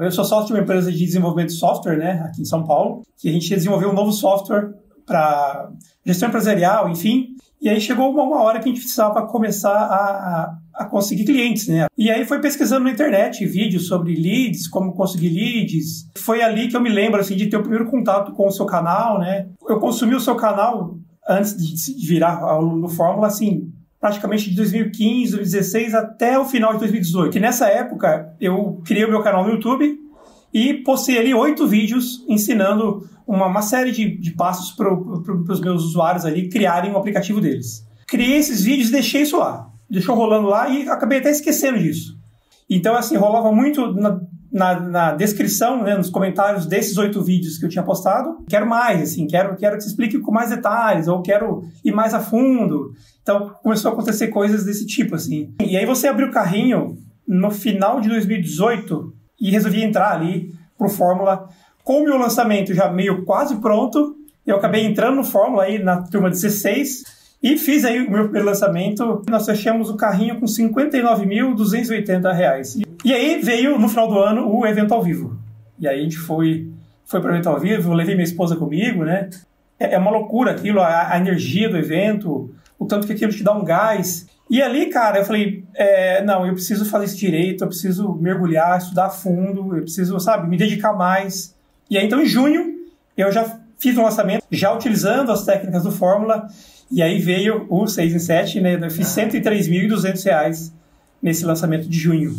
Eu sou sócio de uma empresa de desenvolvimento de software, né, aqui em São Paulo, que a gente desenvolveu um novo software para gestão empresarial, enfim. E aí chegou uma, hora que a gente precisava começar a, a, conseguir clientes, né? E aí foi pesquisando na internet vídeos sobre leads, como conseguir leads. Foi ali que eu me lembro, assim, de ter o primeiro contato com o seu canal, né? Eu consumi o seu canal antes de virar aluno do Fórmula, assim, praticamente de 2015, 2016 até o final de 2018. E nessa época eu criei o meu canal no YouTube e postei ali oito vídeos ensinando uma, uma série de, de passos para pro, os meus usuários ali criarem o um aplicativo deles. Criei esses vídeos e deixei isso lá. Deixou rolando lá e acabei até esquecendo disso. Então, assim, rolava muito na, na, na descrição, né, nos comentários desses oito vídeos que eu tinha postado. Quero mais, assim, quero, quero que você explique com mais detalhes, ou quero ir mais a fundo. Então, começou a acontecer coisas desse tipo, assim. E aí você abriu o carrinho no final de 2018 e resolvi entrar ali pro Fórmula com o meu lançamento já meio quase pronto. Eu acabei entrando no Fórmula aí na turma 16 e fiz aí o meu primeiro lançamento. Nós fechamos o carrinho com R$ 59.280. E aí veio, no final do ano, o evento ao vivo. E aí a gente foi, foi para o evento ao vivo, levei minha esposa comigo, né? É, é uma loucura aquilo, a, a energia do evento, o tanto que aquilo te dá um gás. E ali, cara, eu falei, é, não, eu preciso fazer isso direito, eu preciso mergulhar, estudar a fundo, eu preciso, sabe, me dedicar mais. E aí, então, em junho, eu já fiz um lançamento, já utilizando as técnicas do Fórmula, e aí veio o 6 em 7, né? Eu fiz R$ 103.200 nesse lançamento de junho.